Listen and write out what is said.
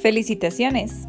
¡Felicitaciones!